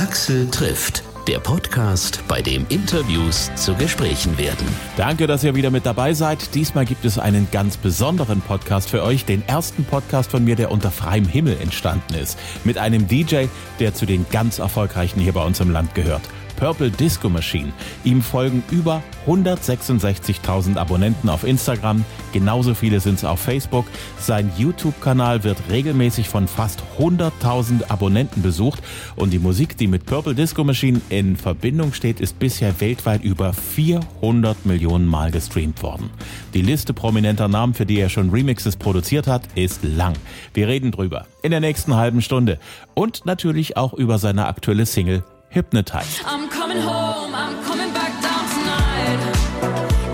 Axel trifft, der Podcast, bei dem Interviews zu Gesprächen werden. Danke, dass ihr wieder mit dabei seid. Diesmal gibt es einen ganz besonderen Podcast für euch, den ersten Podcast von mir, der unter freiem Himmel entstanden ist, mit einem DJ, der zu den ganz erfolgreichen hier bei uns im Land gehört. Purple Disco Machine. Ihm folgen über 166.000 Abonnenten auf Instagram, genauso viele sind es auf Facebook. Sein YouTube-Kanal wird regelmäßig von fast 100.000 Abonnenten besucht und die Musik, die mit Purple Disco Machine in Verbindung steht, ist bisher weltweit über 400 Millionen Mal gestreamt worden. Die Liste prominenter Namen, für die er schon Remixes produziert hat, ist lang. Wir reden drüber in der nächsten halben Stunde und natürlich auch über seine aktuelle Single Hypnotize. I'm coming home, I'm coming back down tonight.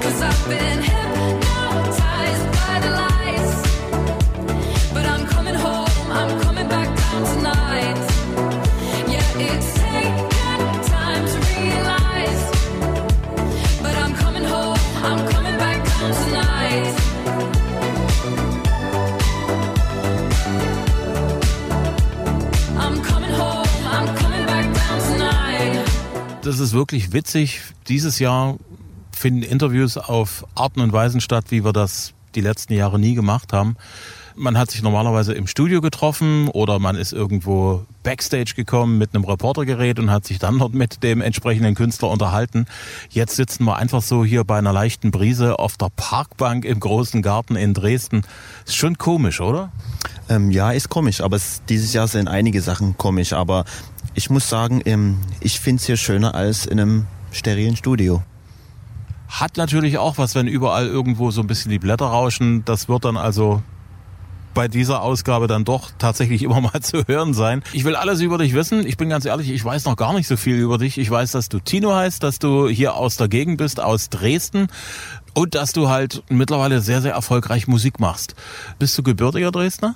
Cause I've been hypnotized by the lights. But I'm coming home, I'm coming back down tonight. Yeah, it's taken Das ist wirklich witzig. Dieses Jahr finden Interviews auf Arten und Weisen statt, wie wir das die letzten Jahre nie gemacht haben. Man hat sich normalerweise im Studio getroffen oder man ist irgendwo backstage gekommen mit einem Reportergerät und hat sich dann dort mit dem entsprechenden Künstler unterhalten. Jetzt sitzen wir einfach so hier bei einer leichten Brise auf der Parkbank im großen Garten in Dresden. Ist schon komisch, oder? Ähm, ja, ist komisch, aber es, dieses Jahr sind einige Sachen komisch. Aber ich muss sagen, ähm, ich finde es hier schöner als in einem sterilen Studio. Hat natürlich auch was, wenn überall irgendwo so ein bisschen die Blätter rauschen. Das wird dann also bei dieser Ausgabe dann doch tatsächlich immer mal zu hören sein. Ich will alles über dich wissen. Ich bin ganz ehrlich, ich weiß noch gar nicht so viel über dich. Ich weiß, dass du Tino heißt, dass du hier aus der Gegend bist, aus Dresden und dass du halt mittlerweile sehr, sehr erfolgreich Musik machst. Bist du gebürtiger Dresdner?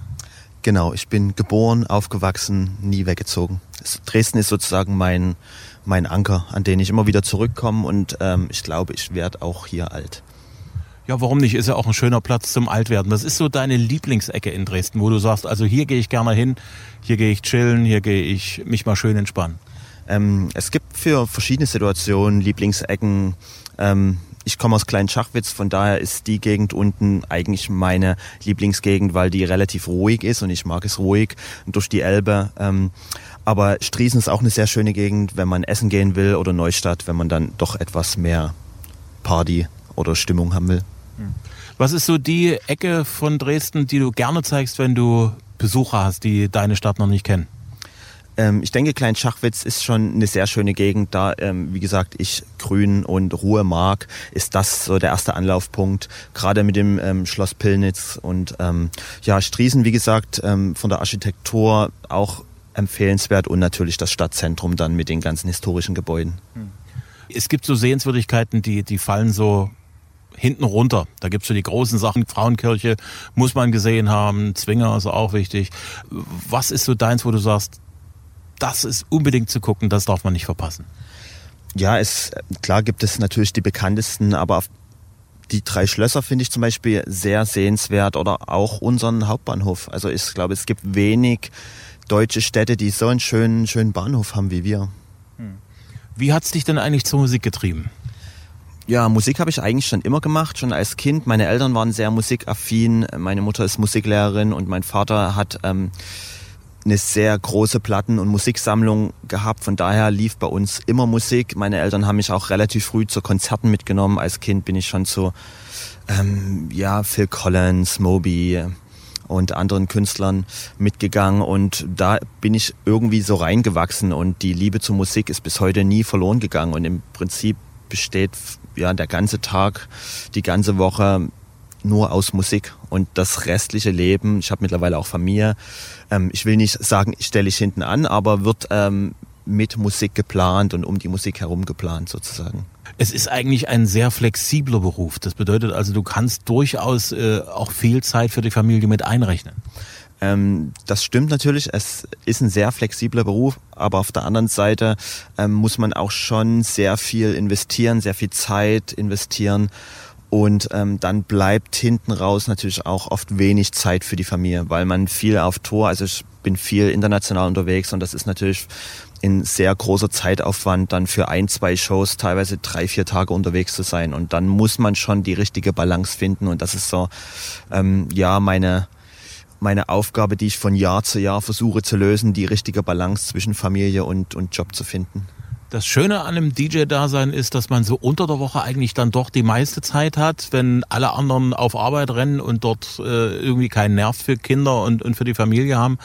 Genau, ich bin geboren, aufgewachsen, nie weggezogen. Dresden ist sozusagen mein, mein Anker, an den ich immer wieder zurückkomme und ähm, ich glaube, ich werde auch hier alt. Ja, warum nicht? Ist ja auch ein schöner Platz zum Altwerden. Was ist so deine Lieblingsecke in Dresden, wo du sagst, also hier gehe ich gerne hin, hier gehe ich chillen, hier gehe ich mich mal schön entspannen? Ähm, es gibt für verschiedene Situationen Lieblingsecken. Ähm, ich komme aus Klein Schachwitz, von daher ist die Gegend unten eigentlich meine Lieblingsgegend, weil die relativ ruhig ist und ich mag es ruhig durch die Elbe. Ähm, aber Striesen ist auch eine sehr schöne Gegend, wenn man essen gehen will oder Neustadt, wenn man dann doch etwas mehr Party oder Stimmung haben will. Was ist so die Ecke von Dresden, die du gerne zeigst, wenn du Besucher hast, die deine Stadt noch nicht kennen? Ähm, ich denke, Klein Schachwitz ist schon eine sehr schöne Gegend. Da, ähm, wie gesagt, ich Grün und Ruhe mag, ist das so der erste Anlaufpunkt. Gerade mit dem ähm, Schloss Pillnitz und ähm, ja, Striesen, wie gesagt, ähm, von der Architektur auch empfehlenswert und natürlich das Stadtzentrum dann mit den ganzen historischen Gebäuden. Es gibt so Sehenswürdigkeiten, die, die fallen so hinten runter. Da gibt's so die großen Sachen. Frauenkirche muss man gesehen haben. Zwinger ist auch wichtig. Was ist so deins, wo du sagst, das ist unbedingt zu gucken, das darf man nicht verpassen? Ja, es, klar gibt es natürlich die bekanntesten, aber die drei Schlösser finde ich zum Beispiel sehr sehenswert oder auch unseren Hauptbahnhof. Also ich glaube, es gibt wenig deutsche Städte, die so einen schönen, schönen Bahnhof haben wie wir. Wie hat's dich denn eigentlich zur Musik getrieben? Ja, Musik habe ich eigentlich schon immer gemacht, schon als Kind. Meine Eltern waren sehr musikaffin. Meine Mutter ist Musiklehrerin und mein Vater hat ähm, eine sehr große Platten- und Musiksammlung gehabt. Von daher lief bei uns immer Musik. Meine Eltern haben mich auch relativ früh zu Konzerten mitgenommen. Als Kind bin ich schon zu ähm, ja, Phil Collins, Moby und anderen Künstlern mitgegangen und da bin ich irgendwie so reingewachsen und die Liebe zur Musik ist bis heute nie verloren gegangen und im Prinzip besteht ja der ganze Tag, die ganze Woche nur aus Musik und das restliche Leben, ich habe mittlerweile auch Familie, ähm, ich will nicht sagen, ich stelle ich hinten an, aber wird ähm, mit Musik geplant und um die Musik herum geplant sozusagen. Es ist eigentlich ein sehr flexibler Beruf. Das bedeutet also, du kannst durchaus äh, auch viel Zeit für die Familie mit einrechnen. Ähm, das stimmt natürlich. Es ist ein sehr flexibler Beruf, aber auf der anderen Seite ähm, muss man auch schon sehr viel investieren, sehr viel Zeit investieren Und ähm, dann bleibt hinten raus natürlich auch oft wenig Zeit für die Familie, weil man viel auf Tour, also ich bin viel international unterwegs und das ist natürlich in sehr großer Zeitaufwand, dann für ein, zwei Shows teilweise drei, vier Tage unterwegs zu sein. Und dann muss man schon die richtige Balance finden. Und das ist so, ähm, ja, meine, meine Aufgabe, die ich von Jahr zu Jahr versuche zu lösen, die richtige Balance zwischen Familie und, und Job zu finden. Das Schöne an einem DJ-Dasein ist, dass man so unter der Woche eigentlich dann doch die meiste Zeit hat, wenn alle anderen auf Arbeit rennen und dort äh, irgendwie keinen Nerv für Kinder und, und für die Familie haben.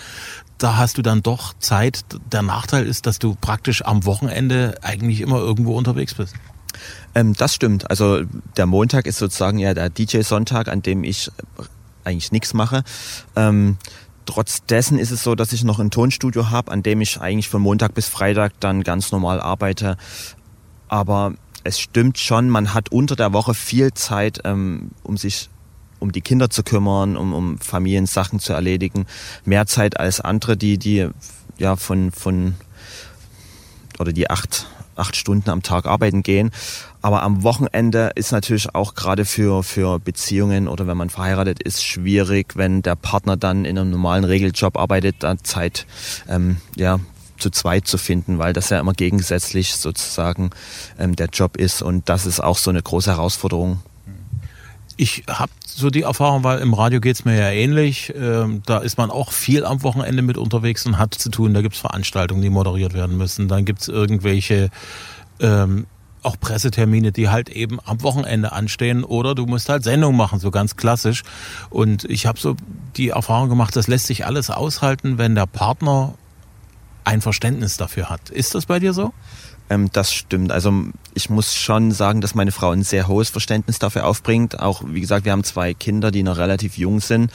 Da hast du dann doch Zeit. Der Nachteil ist, dass du praktisch am Wochenende eigentlich immer irgendwo unterwegs bist. Ähm, das stimmt. Also der Montag ist sozusagen ja der DJ-Sonntag, an dem ich eigentlich nichts mache. Ähm, Trotz dessen ist es so, dass ich noch ein Tonstudio habe, an dem ich eigentlich von Montag bis Freitag dann ganz normal arbeite. Aber es stimmt schon, man hat unter der Woche viel Zeit, ähm, um sich um die Kinder zu kümmern, um, um Familiensachen zu erledigen. Mehr Zeit als andere, die, die ja von, von oder die acht acht Stunden am Tag arbeiten gehen. Aber am Wochenende ist natürlich auch gerade für, für Beziehungen oder wenn man verheiratet ist, schwierig, wenn der Partner dann in einem normalen Regeljob arbeitet, da Zeit ähm, ja, zu zweit zu finden, weil das ja immer gegensätzlich sozusagen ähm, der Job ist. Und das ist auch so eine große Herausforderung. Ich habe so die Erfahrung, weil im Radio geht's mir ja ähnlich. Ähm, da ist man auch viel am Wochenende mit unterwegs und hat zu tun. Da gibt's Veranstaltungen, die moderiert werden müssen. Dann gibt's irgendwelche ähm, auch Pressetermine, die halt eben am Wochenende anstehen. Oder du musst halt Sendungen machen, so ganz klassisch. Und ich habe so die Erfahrung gemacht, das lässt sich alles aushalten, wenn der Partner ein Verständnis dafür hat. Ist das bei dir so? Ähm, das stimmt. Also ich muss schon sagen, dass meine Frau ein sehr hohes Verständnis dafür aufbringt. Auch wie gesagt, wir haben zwei Kinder, die noch relativ jung sind.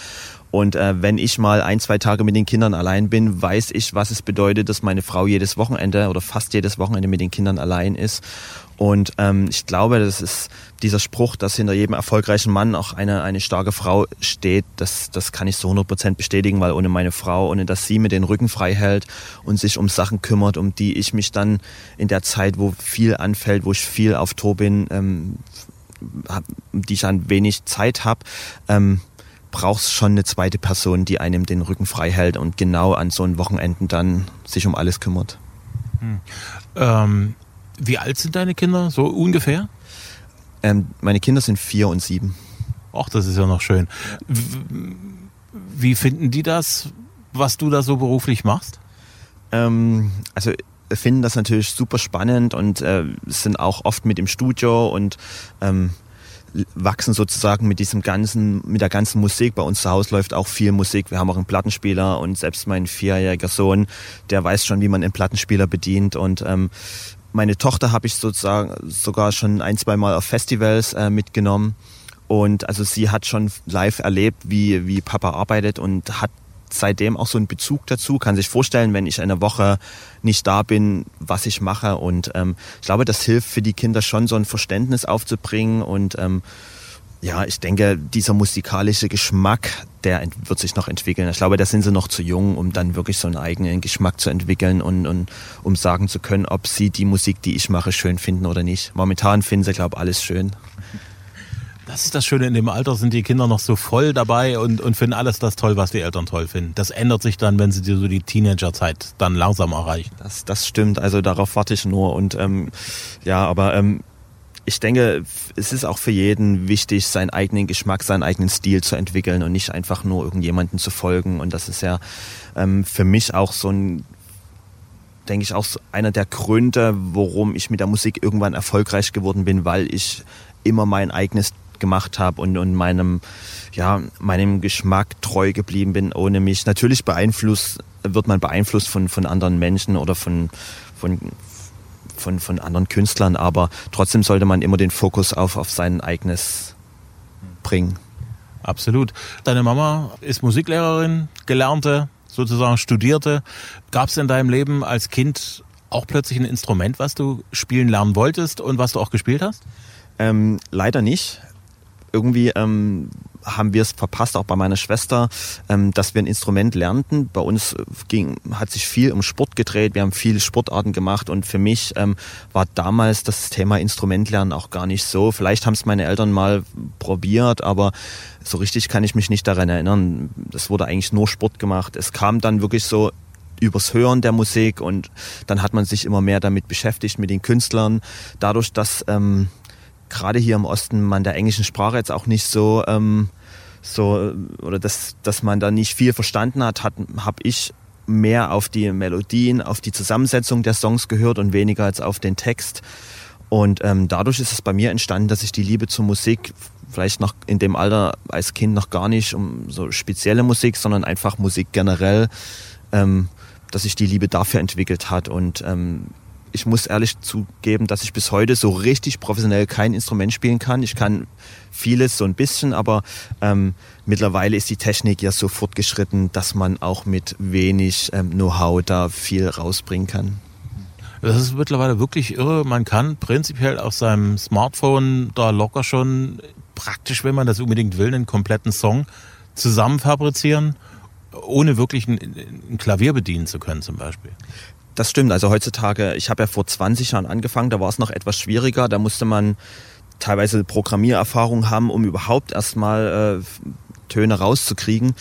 Und äh, wenn ich mal ein, zwei Tage mit den Kindern allein bin, weiß ich, was es bedeutet, dass meine Frau jedes Wochenende oder fast jedes Wochenende mit den Kindern allein ist. Und ähm, ich glaube, das ist dieser Spruch, dass hinter jedem erfolgreichen Mann auch eine, eine starke Frau steht, das, das kann ich so 100 Prozent bestätigen, weil ohne meine Frau, ohne dass sie mir den Rücken frei hält und sich um Sachen kümmert, um die ich mich dann in der Zeit, wo viel anfällt, wo ich viel auf Tour bin, ähm, hab, die ich dann wenig Zeit habe, ähm, brauchst schon eine zweite Person, die einem den Rücken frei hält und genau an so einem Wochenenden dann sich um alles kümmert. Hm. Ähm wie alt sind deine Kinder, so ungefähr? Ähm, meine Kinder sind vier und sieben. Ach, das ist ja noch schön. Wie finden die das, was du da so beruflich machst? Ähm, also finden das natürlich super spannend und äh, sind auch oft mit im Studio und ähm, wachsen sozusagen mit diesem ganzen, mit der ganzen Musik. Bei uns zu Hause läuft auch viel Musik. Wir haben auch einen Plattenspieler und selbst mein vierjähriger Sohn, der weiß schon, wie man einen Plattenspieler bedient und ähm, meine Tochter habe ich sozusagen sogar schon ein, zwei Mal auf Festivals äh, mitgenommen. Und also sie hat schon live erlebt, wie, wie Papa arbeitet und hat seitdem auch so einen Bezug dazu, kann sich vorstellen, wenn ich eine Woche nicht da bin, was ich mache. Und ähm, ich glaube, das hilft für die Kinder schon, so ein Verständnis aufzubringen und ähm, ja, ich denke, dieser musikalische Geschmack, der wird sich noch entwickeln. Ich glaube, da sind sie noch zu jung, um dann wirklich so einen eigenen Geschmack zu entwickeln und, und um sagen zu können, ob sie die Musik, die ich mache, schön finden oder nicht. Momentan finden sie, glaube ich, alles schön. Das ist das Schöne, in dem Alter sind die Kinder noch so voll dabei und, und finden alles das toll, was die Eltern toll finden. Das ändert sich dann, wenn sie so die Teenagerzeit dann langsam erreichen. Das, das stimmt, also darauf warte ich nur. Und ähm, ja, aber ähm, ich denke, es ist auch für jeden wichtig, seinen eigenen Geschmack, seinen eigenen Stil zu entwickeln und nicht einfach nur irgendjemanden zu folgen. Und das ist ja ähm, für mich auch so ein, denke ich, auch einer der Gründe, warum ich mit der Musik irgendwann erfolgreich geworden bin, weil ich immer mein eigenes gemacht habe und, und meinem, ja, meinem Geschmack treu geblieben bin, ohne mich. Natürlich beeinflusst, wird man beeinflusst von, von anderen Menschen oder von, von, von, von anderen Künstlern, aber trotzdem sollte man immer den Fokus auf, auf sein eigenes bringen. Absolut. Deine Mama ist Musiklehrerin, gelernte, sozusagen studierte. Gab es in deinem Leben als Kind auch plötzlich ein Instrument, was du spielen lernen wolltest und was du auch gespielt hast? Ähm, leider nicht. Irgendwie ähm, haben wir es verpasst, auch bei meiner Schwester, ähm, dass wir ein Instrument lernten. Bei uns ging, hat sich viel um Sport gedreht. Wir haben viele Sportarten gemacht und für mich ähm, war damals das Thema Instrumentlernen auch gar nicht so. Vielleicht haben es meine Eltern mal probiert, aber so richtig kann ich mich nicht daran erinnern. Es wurde eigentlich nur Sport gemacht. Es kam dann wirklich so übers Hören der Musik und dann hat man sich immer mehr damit beschäftigt, mit den Künstlern. Dadurch, dass ähm, gerade hier im Osten man der englischen Sprache jetzt auch nicht so, ähm, so oder dass, dass man da nicht viel verstanden hat, hat habe ich mehr auf die Melodien, auf die Zusammensetzung der Songs gehört und weniger als auf den Text. Und ähm, dadurch ist es bei mir entstanden, dass ich die Liebe zur Musik vielleicht noch in dem Alter als Kind noch gar nicht um so spezielle Musik, sondern einfach Musik generell, ähm, dass sich die Liebe dafür entwickelt hat. Und ähm, ich muss ehrlich zugeben, dass ich bis heute so richtig professionell kein Instrument spielen kann. Ich kann vieles so ein bisschen, aber ähm, mittlerweile ist die Technik ja so fortgeschritten, dass man auch mit wenig ähm, Know-how da viel rausbringen kann. Das ist mittlerweile wirklich irre. Man kann prinzipiell auf seinem Smartphone da locker schon praktisch, wenn man das unbedingt will, einen kompletten Song zusammen fabrizieren, ohne wirklich ein, ein Klavier bedienen zu können zum Beispiel. Das stimmt. Also heutzutage, ich habe ja vor 20 Jahren angefangen, da war es noch etwas schwieriger. Da musste man teilweise Programmiererfahrung haben, um überhaupt erstmal äh, Töne rauszukriegen.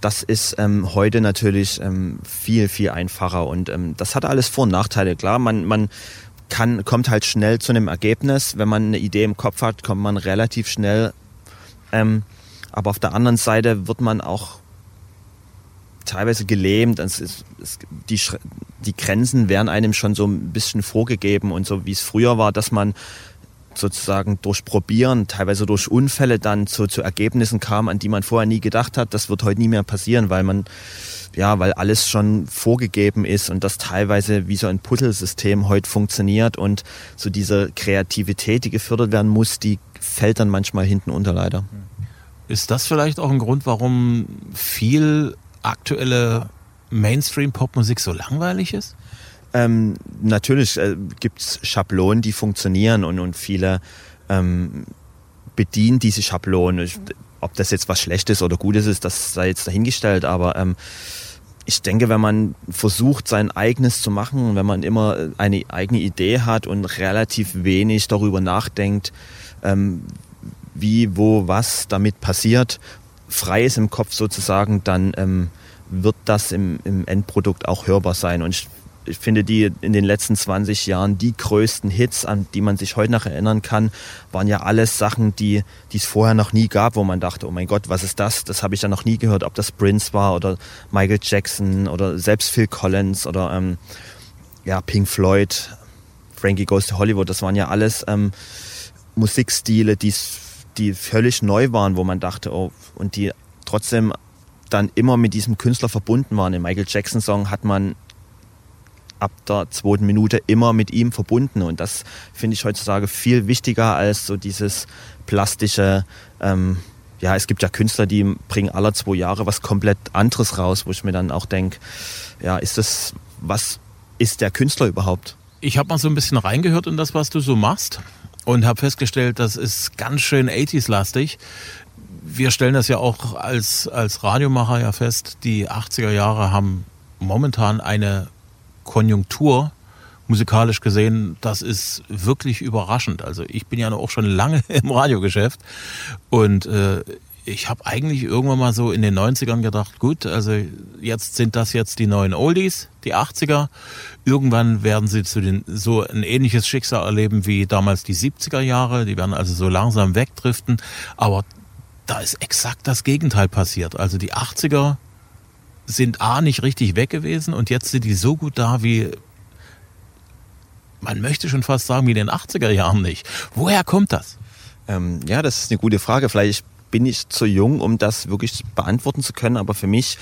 Das ist ähm, heute natürlich ähm, viel, viel einfacher und ähm, das hat alles Vor- und Nachteile. Klar, man, man kann, kommt halt schnell zu einem Ergebnis. Wenn man eine Idee im Kopf hat, kommt man relativ schnell. Ähm, aber auf der anderen Seite wird man auch teilweise gelähmt. Es ist, es, die, die Grenzen werden einem schon so ein bisschen vorgegeben und so wie es früher war, dass man sozusagen durch Probieren, teilweise durch Unfälle dann zu, zu Ergebnissen kam, an die man vorher nie gedacht hat. Das wird heute nie mehr passieren, weil man, ja, weil alles schon vorgegeben ist und das teilweise wie so ein Puzzlesystem heute funktioniert und so diese Kreativität, die gefördert werden muss, die fällt dann manchmal hinten unter leider. Ist das vielleicht auch ein Grund, warum viel aktuelle Mainstream-Popmusik so langweilig ist? Ähm, natürlich äh, gibt es Schablonen, die funktionieren und, und viele ähm, bedienen diese Schablonen. Ich, ob das jetzt was Schlechtes oder Gutes ist, das sei jetzt dahingestellt, aber ähm, ich denke, wenn man versucht, sein eigenes zu machen, wenn man immer eine eigene Idee hat und relativ wenig darüber nachdenkt, ähm, wie, wo, was damit passiert, frei ist im Kopf sozusagen, dann ähm, wird das im, im Endprodukt auch hörbar sein. Und ich, ich finde, die in den letzten 20 Jahren die größten Hits, an die man sich heute noch erinnern kann, waren ja alles Sachen, die es vorher noch nie gab, wo man dachte, oh mein Gott, was ist das? Das habe ich ja noch nie gehört, ob das Prince war oder Michael Jackson oder selbst Phil Collins oder ähm, ja, Pink Floyd, Frankie Goes to Hollywood. Das waren ja alles ähm, Musikstile, die die völlig neu waren, wo man dachte, oh, und die trotzdem dann immer mit diesem Künstler verbunden waren. Im Michael Jackson Song hat man ab der zweiten Minute immer mit ihm verbunden und das finde ich heutzutage viel wichtiger als so dieses plastische. Ähm, ja, es gibt ja Künstler, die bringen alle zwei Jahre was komplett anderes raus, wo ich mir dann auch denke, ja, ist das, was ist der Künstler überhaupt? Ich habe mal so ein bisschen reingehört in das, was du so machst und habe festgestellt, das ist ganz schön 80s-lastig wir stellen das ja auch als, als Radiomacher ja fest, die 80er Jahre haben momentan eine Konjunktur, musikalisch gesehen, das ist wirklich überraschend. Also ich bin ja auch schon lange im Radiogeschäft und äh, ich habe eigentlich irgendwann mal so in den 90ern gedacht, gut, also jetzt sind das jetzt die neuen Oldies, die 80er. Irgendwann werden sie zu den so ein ähnliches Schicksal erleben wie damals die 70er Jahre. Die werden also so langsam wegdriften. Aber da ist exakt das Gegenteil passiert. Also die 80er sind A nicht richtig weg gewesen und jetzt sind die so gut da wie, man möchte schon fast sagen, wie in den 80er Jahren nicht. Woher kommt das? Ähm, ja, das ist eine gute Frage. Vielleicht bin ich zu jung, um das wirklich beantworten zu können, aber für mich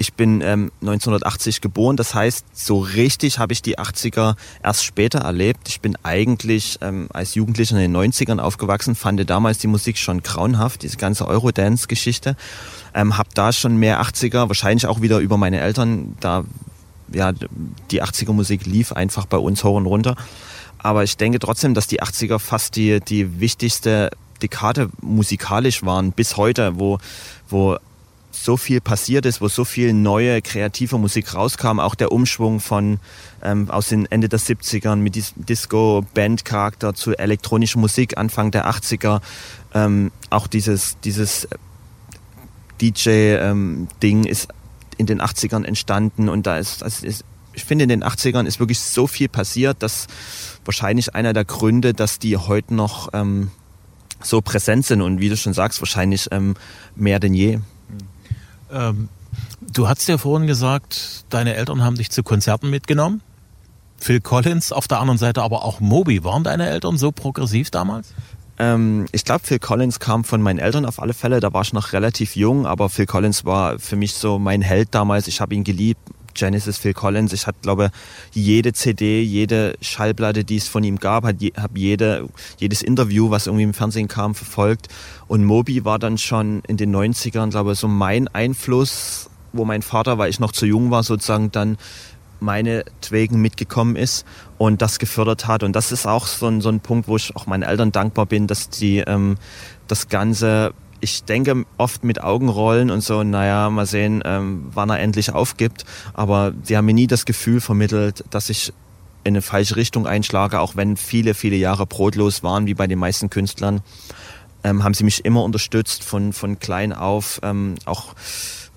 ich bin ähm, 1980 geboren, das heißt, so richtig habe ich die 80er erst später erlebt. Ich bin eigentlich ähm, als Jugendlicher in den 90ern aufgewachsen, fand damals die Musik schon grauenhaft, diese ganze Eurodance-Geschichte. Ähm, habe da schon mehr 80er, wahrscheinlich auch wieder über meine Eltern, da ja die 80er Musik lief einfach bei uns hoch und runter. Aber ich denke trotzdem, dass die 80er fast die, die wichtigste Dekade musikalisch waren, bis heute, wo, wo so viel passiert ist, wo so viel neue kreative Musik rauskam, auch der Umschwung von ähm, aus den Ende der 70ern mit diesem Disco-Band-Charakter zu elektronischer Musik Anfang der 80er, ähm, auch dieses, dieses DJ-Ding ähm, ist in den 80ern entstanden und da ist, das ist ich finde, in den 80ern ist wirklich so viel passiert, dass wahrscheinlich einer der Gründe, dass die heute noch ähm, so präsent sind und wie du schon sagst, wahrscheinlich ähm, mehr denn je. Ähm, du hast ja vorhin gesagt, deine Eltern haben dich zu Konzerten mitgenommen. Phil Collins auf der anderen Seite, aber auch Moby. Waren deine Eltern so progressiv damals? Ähm, ich glaube, Phil Collins kam von meinen Eltern auf alle Fälle. Da war ich noch relativ jung, aber Phil Collins war für mich so mein Held damals. Ich habe ihn geliebt. Genesis, Phil Collins. Ich hatte, glaube jede CD, jede Schallplatte, die es von ihm gab, habe jede, jedes Interview, was irgendwie im Fernsehen kam, verfolgt. Und Moby war dann schon in den 90ern, glaube ich, so mein Einfluss, wo mein Vater, weil ich noch zu jung war, sozusagen dann meinetwegen mitgekommen ist und das gefördert hat. Und das ist auch so ein, so ein Punkt, wo ich auch meinen Eltern dankbar bin, dass die ähm, das Ganze, ich denke, oft mit Augenrollen und so, naja, mal sehen, ähm, wann er endlich aufgibt. Aber sie haben mir nie das Gefühl vermittelt, dass ich in eine falsche Richtung einschlage, auch wenn viele, viele Jahre brotlos waren, wie bei den meisten Künstlern. Ähm, haben sie mich immer unterstützt von, von klein auf, ähm, auch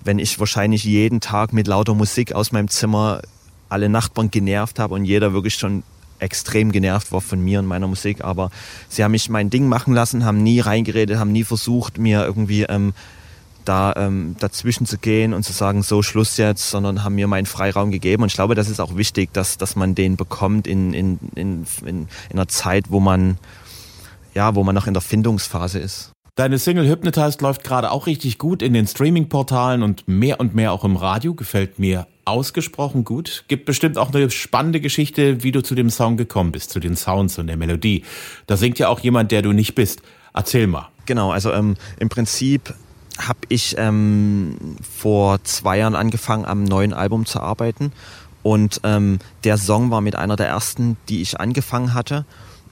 wenn ich wahrscheinlich jeden Tag mit lauter Musik aus meinem Zimmer alle Nachbarn genervt habe und jeder wirklich schon extrem genervt war von mir und meiner Musik. Aber sie haben mich mein Ding machen lassen, haben nie reingeredet, haben nie versucht, mir irgendwie ähm, da ähm, dazwischen zu gehen und zu sagen, so Schluss jetzt, sondern haben mir meinen Freiraum gegeben. Und ich glaube, das ist auch wichtig, dass, dass man den bekommt in, in, in, in, in einer Zeit, wo man, ja, wo man noch in der Findungsphase ist. Deine Single Hypnotized läuft gerade auch richtig gut in den Streaming-Portalen und mehr und mehr auch im Radio. Gefällt mir ausgesprochen gut. Gibt bestimmt auch eine spannende Geschichte, wie du zu dem Song gekommen bist, zu den Sounds und der Melodie. Da singt ja auch jemand, der du nicht bist. Erzähl mal. Genau, also ähm, im Prinzip habe ich ähm, vor zwei Jahren angefangen, am neuen Album zu arbeiten. Und ähm, der Song war mit einer der ersten, die ich angefangen hatte.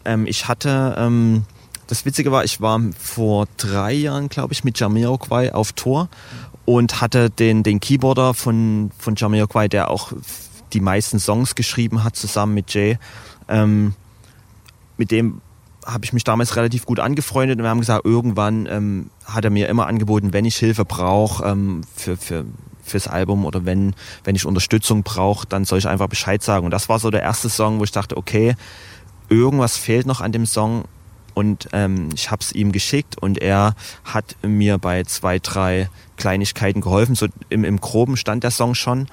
Ähm, ich hatte ähm, das Witzige war, ich war vor drei Jahren, glaube ich, mit Jamiroquai auf Tour und hatte den, den Keyboarder von, von Jamiroquai, der auch die meisten Songs geschrieben hat, zusammen mit Jay. Ähm, mit dem habe ich mich damals relativ gut angefreundet und wir haben gesagt, irgendwann ähm, hat er mir immer angeboten, wenn ich Hilfe brauche ähm, für, für, fürs Album oder wenn, wenn ich Unterstützung brauche, dann soll ich einfach Bescheid sagen. Und das war so der erste Song, wo ich dachte, okay, irgendwas fehlt noch an dem Song und ähm, ich habe es ihm geschickt und er hat mir bei zwei, drei Kleinigkeiten geholfen. So im, im Groben stand der Song schon.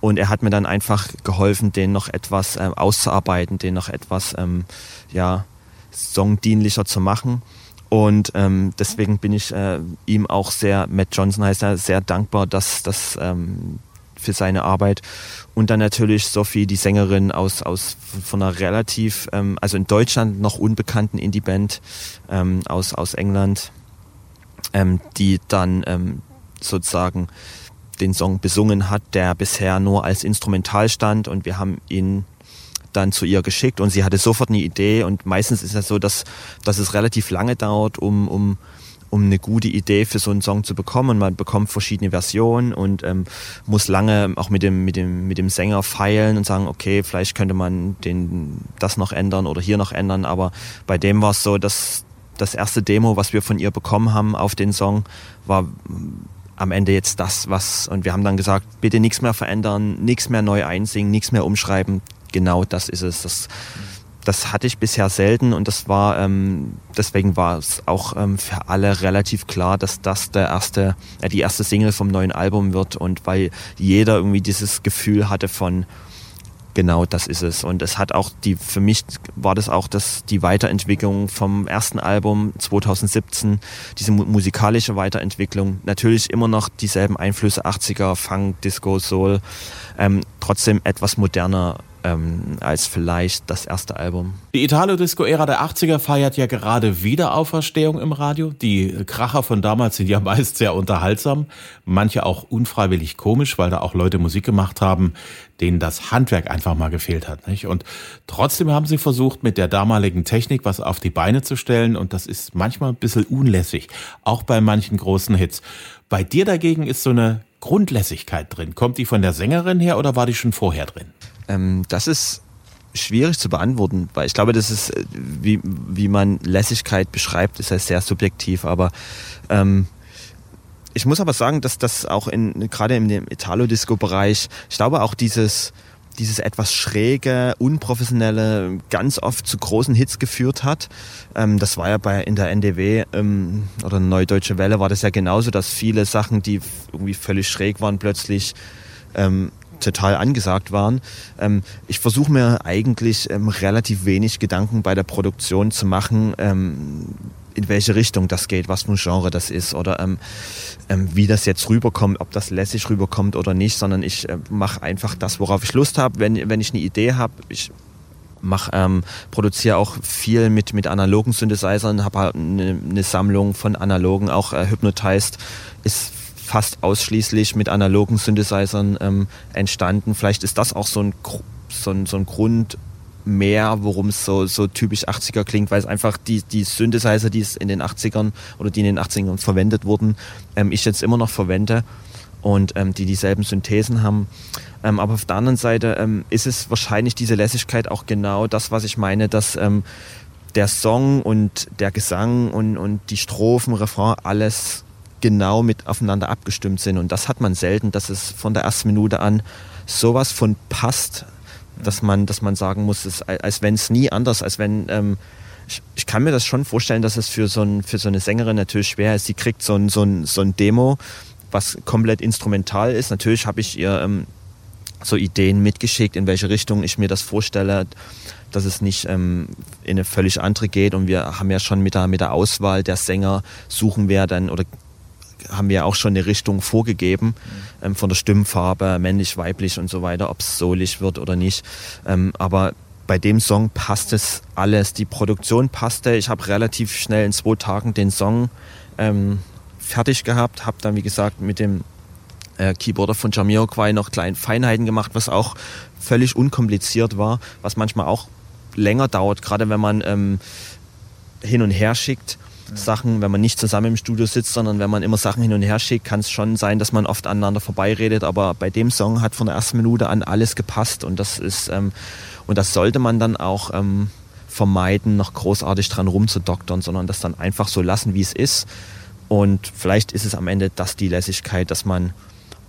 Und er hat mir dann einfach geholfen, den noch etwas äh, auszuarbeiten, den noch etwas ähm, ja, songdienlicher zu machen. Und ähm, deswegen bin ich äh, ihm auch sehr, Matt Johnson heißt er, sehr dankbar, dass das ähm, für seine Arbeit. Und dann natürlich Sophie, die Sängerin aus, aus von einer relativ, ähm, also in Deutschland noch unbekannten Indie-Band ähm, aus, aus England, ähm, die dann ähm, sozusagen den Song besungen hat, der bisher nur als Instrumental stand und wir haben ihn dann zu ihr geschickt und sie hatte sofort eine Idee und meistens ist es so, dass, dass es relativ lange dauert, um, um um eine gute Idee für so einen Song zu bekommen. Man bekommt verschiedene Versionen und ähm, muss lange auch mit dem, mit, dem, mit dem Sänger feilen und sagen, okay, vielleicht könnte man den, das noch ändern oder hier noch ändern. Aber bei dem war es so, dass das erste Demo, was wir von ihr bekommen haben auf den Song, war am Ende jetzt das, was, und wir haben dann gesagt, bitte nichts mehr verändern, nichts mehr neu einsingen, nichts mehr umschreiben. Genau das ist es. Das, das hatte ich bisher selten und das war ähm, deswegen war es auch ähm, für alle relativ klar, dass das der erste, äh, die erste Single vom neuen Album wird und weil jeder irgendwie dieses Gefühl hatte von genau das ist es. Und es hat auch die für mich war das auch das die Weiterentwicklung vom ersten Album 2017 diese mu musikalische Weiterentwicklung. Natürlich immer noch dieselben Einflüsse 80er Funk Disco Soul ähm, trotzdem etwas moderner ähm, als vielleicht das erste Album. Die Italo-Disco-Ära der 80er feiert ja gerade wieder Auferstehung im Radio. Die Kracher von damals sind ja meist sehr unterhaltsam, manche auch unfreiwillig komisch, weil da auch Leute Musik gemacht haben, denen das Handwerk einfach mal gefehlt hat. Nicht? Und trotzdem haben sie versucht, mit der damaligen Technik was auf die Beine zu stellen und das ist manchmal ein bisschen unlässig, auch bei manchen großen Hits. Bei dir dagegen ist so eine Grundlässigkeit drin. Kommt die von der Sängerin her oder war die schon vorher drin? Ähm, das ist schwierig zu beantworten, weil ich glaube, das ist, äh, wie, wie man Lässigkeit beschreibt, ist ja sehr subjektiv, aber ähm, ich muss aber sagen, dass das auch in, gerade in dem Italo-Disco-Bereich, ich glaube auch dieses, dieses etwas schräge, unprofessionelle ganz oft zu großen Hits geführt hat. Ähm, das war ja bei in der NDW ähm, oder Neudeutsche Welle war das ja genauso, dass viele Sachen, die irgendwie völlig schräg waren, plötzlich ähm, total angesagt waren. Ähm, ich versuche mir eigentlich ähm, relativ wenig Gedanken bei der Produktion zu machen, ähm, in welche Richtung das geht, was für ein Genre das ist oder ähm, ähm, wie das jetzt rüberkommt, ob das lässig rüberkommt oder nicht, sondern ich äh, mache einfach das, worauf ich Lust habe. Wenn, wenn ich eine Idee habe, ich ähm, produziere auch viel mit, mit analogen Synthesizern, habe halt eine, eine Sammlung von analogen, auch äh, Hypnotized ist fast ausschließlich mit analogen Synthesizern ähm, entstanden. Vielleicht ist das auch so ein, so ein, so ein Grund mehr, worum es so, so typisch 80er klingt, weil es einfach die, die Synthesizer, die es in den 80ern oder die in den 80ern verwendet wurden, ähm, ich jetzt immer noch verwende und ähm, die dieselben Synthesen haben. Ähm, aber auf der anderen Seite ähm, ist es wahrscheinlich diese Lässigkeit auch genau das, was ich meine, dass ähm, der Song und der Gesang und, und die Strophen, Refrain, alles genau mit aufeinander abgestimmt sind. Und das hat man selten, dass es von der ersten Minute an sowas von passt, dass man, dass man sagen muss, es, als wenn es nie anders, als wenn ähm, ich, ich, kann mir das schon vorstellen, dass es für so, ein, für so eine Sängerin natürlich schwer ist. Sie kriegt so ein, so ein, so ein Demo, was komplett instrumental ist. Natürlich habe ich ihr ähm, so Ideen mitgeschickt, in welche Richtung ich mir das vorstelle, dass es nicht ähm, in eine völlig andere geht. Und wir haben ja schon mit der, mit der Auswahl der Sänger suchen wir dann oder haben wir auch schon eine Richtung vorgegeben ähm, von der Stimmfarbe, männlich, weiblich und so weiter, ob es solig wird oder nicht. Ähm, aber bei dem Song passt es alles. Die Produktion passte. Ich habe relativ schnell in zwei Tagen den Song ähm, fertig gehabt, habe dann wie gesagt mit dem äh, Keyboarder von Jamiroquai noch kleine Feinheiten gemacht, was auch völlig unkompliziert war, was manchmal auch länger dauert, gerade wenn man ähm, hin und her schickt Sachen, wenn man nicht zusammen im Studio sitzt, sondern wenn man immer Sachen hin und her schickt, kann es schon sein, dass man oft aneinander vorbeiredet. Aber bei dem Song hat von der ersten Minute an alles gepasst und das ist ähm, und das sollte man dann auch ähm, vermeiden, noch großartig dran rumzudoktern, sondern das dann einfach so lassen, wie es ist. Und vielleicht ist es am Ende das die Lässigkeit, dass man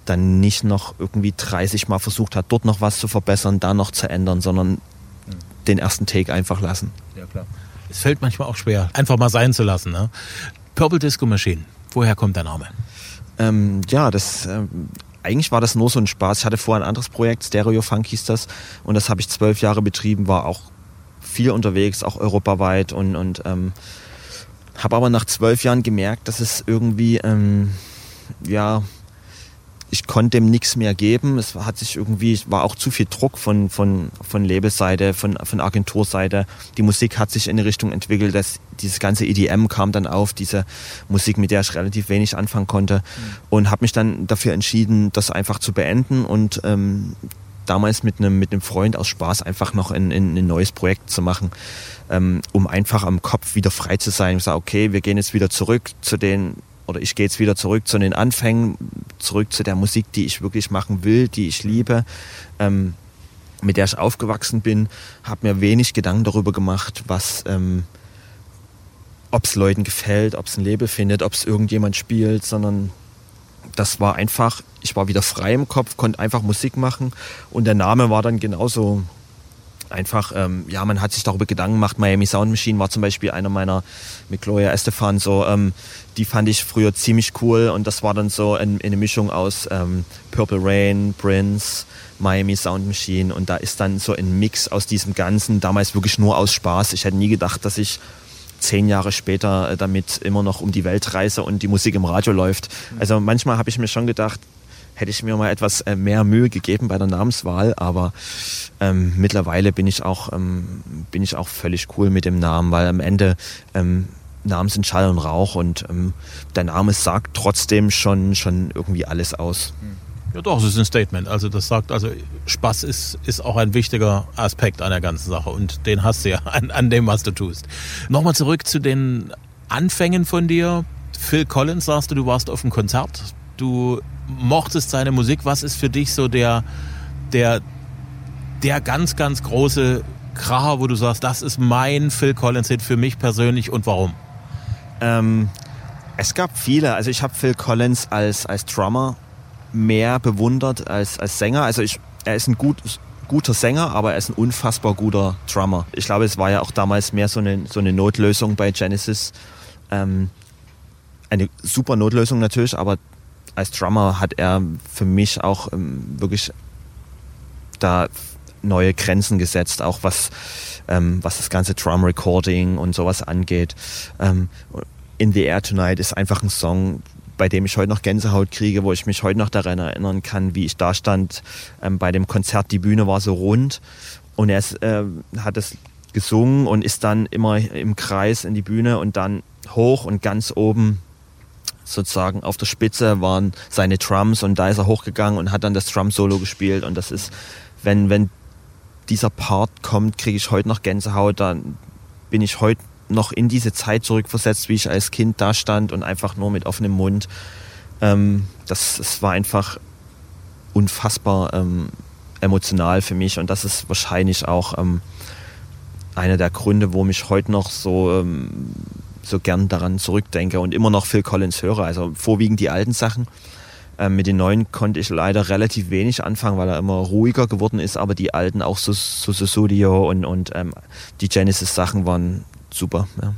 dann nicht noch irgendwie 30 Mal versucht hat, dort noch was zu verbessern, da noch zu ändern, sondern den ersten Take einfach lassen. Ja, klar. Es fällt manchmal auch schwer, einfach mal sein zu lassen. Ne? Purple Disco Machine, woher kommt der Name? Ähm, ja, das ähm, eigentlich war das nur so ein Spaß. Ich hatte vorher ein anderes Projekt, Stereo Funk hieß das, und das habe ich zwölf Jahre betrieben, war auch viel unterwegs, auch europaweit und, und ähm, habe aber nach zwölf Jahren gemerkt, dass es irgendwie ähm, ja ich konnte dem nichts mehr geben. Es hat sich irgendwie, war auch zu viel Druck von, von, von Labelseite, von, von Agenturseite. Die Musik hat sich in eine Richtung entwickelt, dass dieses ganze EDM kam dann auf, diese Musik, mit der ich relativ wenig anfangen konnte. Mhm. Und habe mich dann dafür entschieden, das einfach zu beenden und ähm, damals mit einem, mit einem Freund aus Spaß einfach noch ein, ein, ein neues Projekt zu machen, ähm, um einfach am Kopf wieder frei zu sein. Ich sage, okay, wir gehen jetzt wieder zurück zu den oder ich gehe jetzt wieder zurück zu den Anfängen, zurück zu der Musik, die ich wirklich machen will, die ich liebe, ähm, mit der ich aufgewachsen bin, habe mir wenig Gedanken darüber gemacht, was, ähm, ob es Leuten gefällt, ob es ein Label findet, ob es irgendjemand spielt, sondern das war einfach, ich war wieder frei im Kopf, konnte einfach Musik machen und der Name war dann genauso einfach, ähm, ja, man hat sich darüber Gedanken gemacht. Miami Sound Machine war zum Beispiel einer meiner mit Gloria Estefan so, ähm, die fand ich früher ziemlich cool und das war dann so ein, eine Mischung aus ähm, Purple Rain, Prince, Miami Sound Machine und da ist dann so ein Mix aus diesem Ganzen, damals wirklich nur aus Spaß. Ich hätte nie gedacht, dass ich zehn Jahre später äh, damit immer noch um die Welt reise und die Musik im Radio läuft. Also manchmal habe ich mir schon gedacht, hätte ich mir mal etwas äh, mehr Mühe gegeben bei der Namenswahl, aber ähm, mittlerweile bin ich auch ähm, bin ich auch völlig cool mit dem Namen, weil am Ende ähm, Namen sind Schall und Rauch und ähm, der Name sagt trotzdem schon schon irgendwie alles aus. Ja doch, es ist ein Statement. Also das sagt, also Spaß ist, ist auch ein wichtiger Aspekt an der ganzen Sache und den hast du ja an, an dem, was du tust. Nochmal zurück zu den Anfängen von dir. Phil Collins sagst du, du warst auf einem Konzert. Du mochtest seine Musik. Was ist für dich so der, der, der ganz, ganz große Kracher, wo du sagst, das ist mein Phil Collins-Hit für mich persönlich und warum? Ähm, es gab viele. Also ich habe Phil Collins als, als Drummer mehr bewundert als, als Sänger. Also ich, er ist ein gut, guter Sänger, aber er ist ein unfassbar guter Drummer. Ich glaube, es war ja auch damals mehr so eine, so eine Notlösung bei Genesis. Ähm, eine super Notlösung natürlich, aber als Drummer hat er für mich auch ähm, wirklich da neue Grenzen gesetzt, auch was, ähm, was das ganze Drum Recording und sowas angeht. Ähm, In the Air Tonight ist einfach ein Song, bei dem ich heute noch Gänsehaut kriege, wo ich mich heute noch daran erinnern kann, wie ich da stand ähm, bei dem Konzert. Die Bühne war so rund und er ist, äh, hat es gesungen und ist dann immer im Kreis in die Bühne und dann hoch und ganz oben sozusagen auf der Spitze waren seine Drums und da ist er hochgegangen und hat dann das Drum-Solo gespielt und das ist, wenn, wenn dieser Part kommt, kriege ich heute noch Gänsehaut, dann bin ich heute noch in diese Zeit zurückversetzt, wie ich als Kind da stand und einfach nur mit offenem Mund. Ähm, das, das war einfach unfassbar ähm, emotional für mich und das ist wahrscheinlich auch ähm, einer der Gründe, wo mich heute noch so ähm, so gern daran zurückdenke und immer noch Phil Collins höre. Also vorwiegend die alten Sachen. Ähm, mit den neuen konnte ich leider relativ wenig anfangen, weil er immer ruhiger geworden ist, aber die alten, auch so, so, so Studio und, und ähm, die Genesis-Sachen waren super. Ja.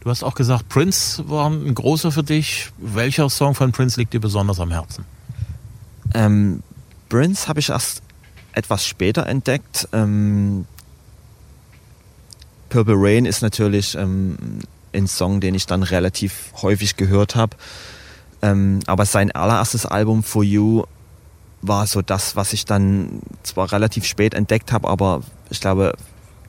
Du hast auch gesagt, Prince war ein großer für dich. Welcher Song von Prince liegt dir besonders am Herzen? Ähm, Prince habe ich erst etwas später entdeckt. Ähm, Purple Rain ist natürlich ähm, ein Song, den ich dann relativ häufig gehört habe. Ähm, aber sein allererstes Album For You war so das, was ich dann zwar relativ spät entdeckt habe, aber ich glaube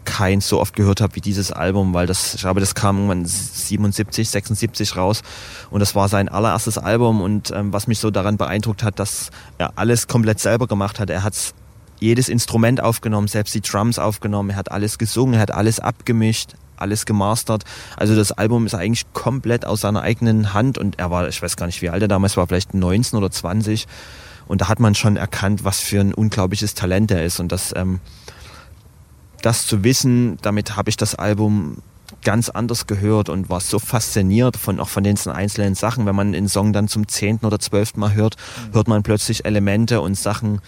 keins so oft gehört habe wie dieses Album, weil das, ich glaube, das kam irgendwann 77, 76 raus und das war sein allererstes Album und ähm, was mich so daran beeindruckt hat, dass er alles komplett selber gemacht hat. Er hat jedes Instrument aufgenommen, selbst die Drums aufgenommen, er hat alles gesungen, er hat alles abgemischt, alles gemastert. Also das Album ist eigentlich komplett aus seiner eigenen Hand und er war, ich weiß gar nicht, wie alt er damals war, vielleicht 19 oder 20. Und da hat man schon erkannt, was für ein unglaubliches Talent er ist. Und das, ähm, das zu wissen, damit habe ich das Album ganz anders gehört und war so fasziniert von auch von den einzelnen Sachen. Wenn man einen Song dann zum zehnten oder zwölften Mal hört, hört man plötzlich Elemente und Sachen,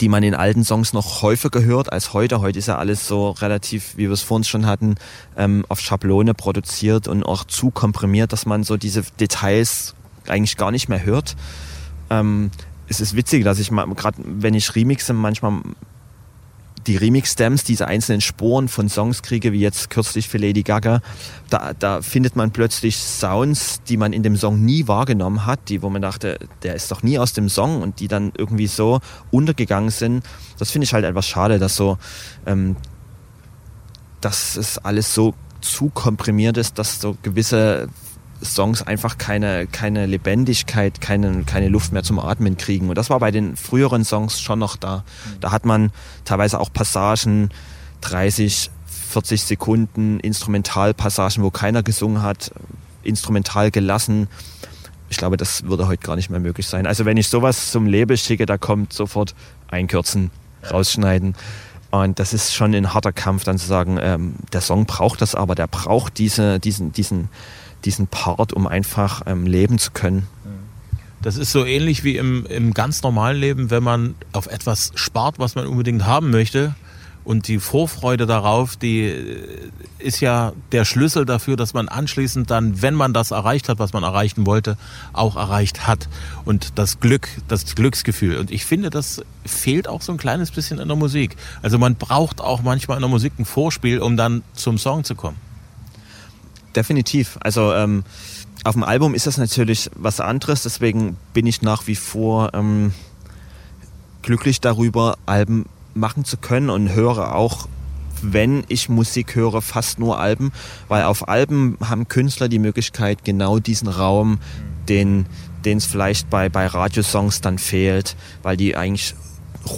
die man in alten Songs noch häufiger hört als heute. Heute ist ja alles so relativ, wie wir es vorhin schon hatten, ähm, auf Schablone produziert und auch zu komprimiert, dass man so diese Details eigentlich gar nicht mehr hört. Ähm, es ist witzig, dass ich mal, gerade wenn ich remixe, manchmal die Remix-Stems, diese einzelnen Sporen von Songs kriege, wie jetzt kürzlich für Lady Gaga, da, da findet man plötzlich Sounds, die man in dem Song nie wahrgenommen hat, die, wo man dachte, der ist doch nie aus dem Song und die dann irgendwie so untergegangen sind. Das finde ich halt etwas schade, dass so, ähm, dass es alles so zu komprimiert ist, dass so gewisse Songs einfach keine, keine Lebendigkeit, keine, keine Luft mehr zum Atmen kriegen. Und das war bei den früheren Songs schon noch da. Mhm. Da hat man teilweise auch Passagen, 30, 40 Sekunden, Instrumentalpassagen, wo keiner gesungen hat, instrumental gelassen. Ich glaube, das würde heute gar nicht mehr möglich sein. Also wenn ich sowas zum Label schicke, da kommt sofort einkürzen, rausschneiden. Und das ist schon ein harter Kampf, dann zu sagen, ähm, der Song braucht das, aber der braucht diese, diesen, diesen, diesen Part, um einfach ähm, leben zu können. Das ist so ähnlich wie im, im ganz normalen Leben, wenn man auf etwas spart, was man unbedingt haben möchte. Und die Vorfreude darauf, die äh, ist ja der Schlüssel dafür, dass man anschließend dann, wenn man das erreicht hat, was man erreichen wollte, auch erreicht hat. Und das Glück, das Glücksgefühl. Und ich finde, das fehlt auch so ein kleines bisschen in der Musik. Also man braucht auch manchmal in der Musik ein Vorspiel, um dann zum Song zu kommen definitiv. Also ähm, auf dem Album ist das natürlich was anderes, deswegen bin ich nach wie vor ähm, glücklich darüber, Alben machen zu können und höre auch, wenn ich Musik höre, fast nur Alben, weil auf Alben haben Künstler die Möglichkeit, genau diesen Raum, den es vielleicht bei, bei Radiosongs dann fehlt, weil die eigentlich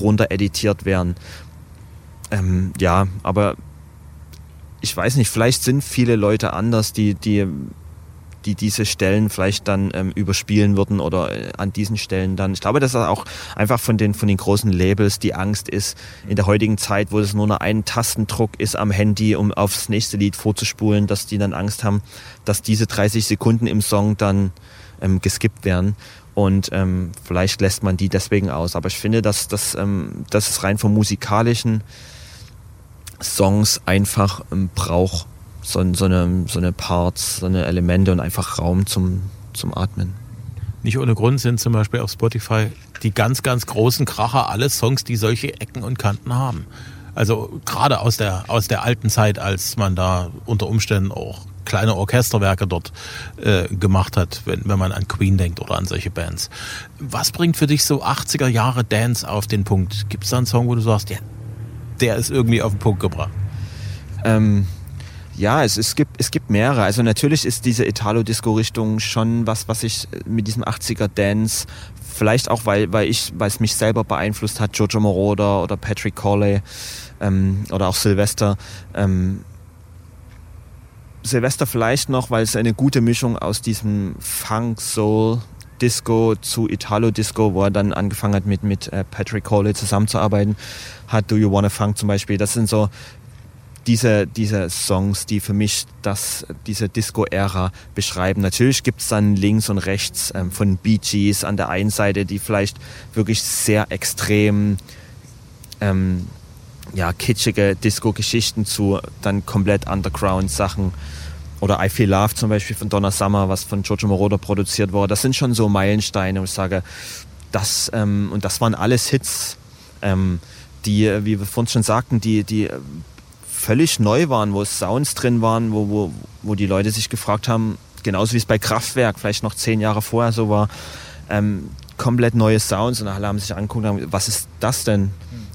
runter editiert werden. Ähm, ja, aber ich weiß nicht, vielleicht sind viele Leute anders, die, die die diese Stellen vielleicht dann ähm, überspielen würden oder äh, an diesen Stellen dann. Ich glaube, dass das auch einfach von den, von den großen Labels die Angst ist, in der heutigen Zeit, wo es nur noch ein Tastendruck ist am Handy, um aufs nächste Lied vorzuspulen, dass die dann Angst haben, dass diese 30 Sekunden im Song dann ähm, geskippt werden. Und ähm, vielleicht lässt man die deswegen aus. Aber ich finde, dass, dass, ähm, dass es rein vom musikalischen Songs einfach braucht so, so, eine, so eine Parts, so eine Elemente und einfach Raum zum, zum Atmen. Nicht ohne Grund sind zum Beispiel auf Spotify die ganz, ganz großen Kracher alle Songs, die solche Ecken und Kanten haben. Also gerade aus der, aus der alten Zeit, als man da unter Umständen auch kleine Orchesterwerke dort äh, gemacht hat, wenn, wenn man an Queen denkt oder an solche Bands. Was bringt für dich so 80er Jahre Dance auf den Punkt? Gibt es da einen Song, wo du sagst, ja, der ist irgendwie auf den Punkt gebracht? Ähm, ja, es, es, gibt, es gibt mehrere. Also natürlich ist diese Italo-Disco-Richtung schon was, was ich mit diesem 80er-Dance, vielleicht auch, weil, weil, ich, weil es mich selber beeinflusst hat, Giorgio Moroder oder Patrick Corley ähm, oder auch Sylvester. Ähm, Silvester vielleicht noch, weil es eine gute Mischung aus diesem Funk, Soul, Disco zu Italo-Disco, wo er dann angefangen hat mit, mit äh, Patrick Corley zusammenzuarbeiten, hat Do You Wanna Funk zum Beispiel. Das sind so diese, diese Songs, die für mich das, diese Disco-Ära beschreiben. Natürlich gibt es dann links und rechts ähm, von Bee Gees an der einen Seite, die vielleicht wirklich sehr extrem ähm, ja, kitschige Disco-Geschichten zu dann komplett Underground-Sachen. Oder I Feel Love zum Beispiel von Donna Summer, was von Giorgio Moroder produziert wurde. Das sind schon so Meilensteine, wo ich sage, das, ähm, und das waren alles Hits, ähm, die, wie wir vorhin schon sagten, die, die völlig neu waren, wo Sounds drin waren, wo, wo, wo die Leute sich gefragt haben, genauso wie es bei Kraftwerk vielleicht noch zehn Jahre vorher so war, ähm, komplett neue Sounds und alle haben sich angeguckt was ist das denn?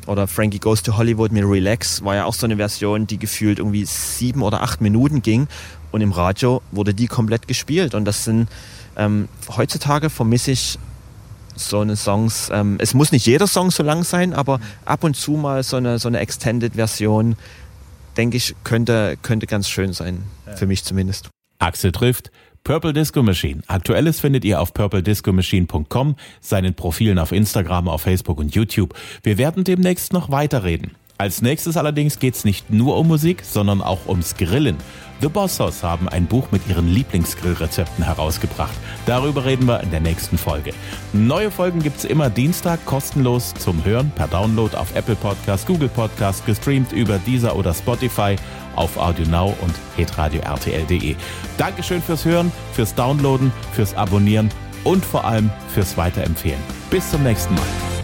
Oder Frankie Goes to Hollywood mit Relax war ja auch so eine Version, die gefühlt irgendwie sieben oder acht Minuten ging und im Radio wurde die komplett gespielt und das sind ähm, heutzutage vermisse ich so eine Songs. Ähm, es muss nicht jeder Song so lang sein, aber ab und zu mal so eine, so eine Extended-Version, denke ich, könnte, könnte ganz schön sein. Ja. Für mich zumindest. Axel trifft. Purple Disco Machine. Aktuelles findet ihr auf purplediscomachine.com, seinen Profilen auf Instagram, auf Facebook und YouTube. Wir werden demnächst noch weiterreden. Als nächstes allerdings geht's nicht nur um Musik, sondern auch ums Grillen. The Boss House haben ein Buch mit ihren Lieblingsgrillrezepten herausgebracht. Darüber reden wir in der nächsten Folge. Neue Folgen gibt's immer Dienstag kostenlos zum Hören per Download auf Apple Podcast, Google Podcast, gestreamt über Deezer oder Spotify auf Audio Now und hitradio rtl.de. Dankeschön fürs Hören, fürs Downloaden, fürs Abonnieren und vor allem fürs Weiterempfehlen. Bis zum nächsten Mal.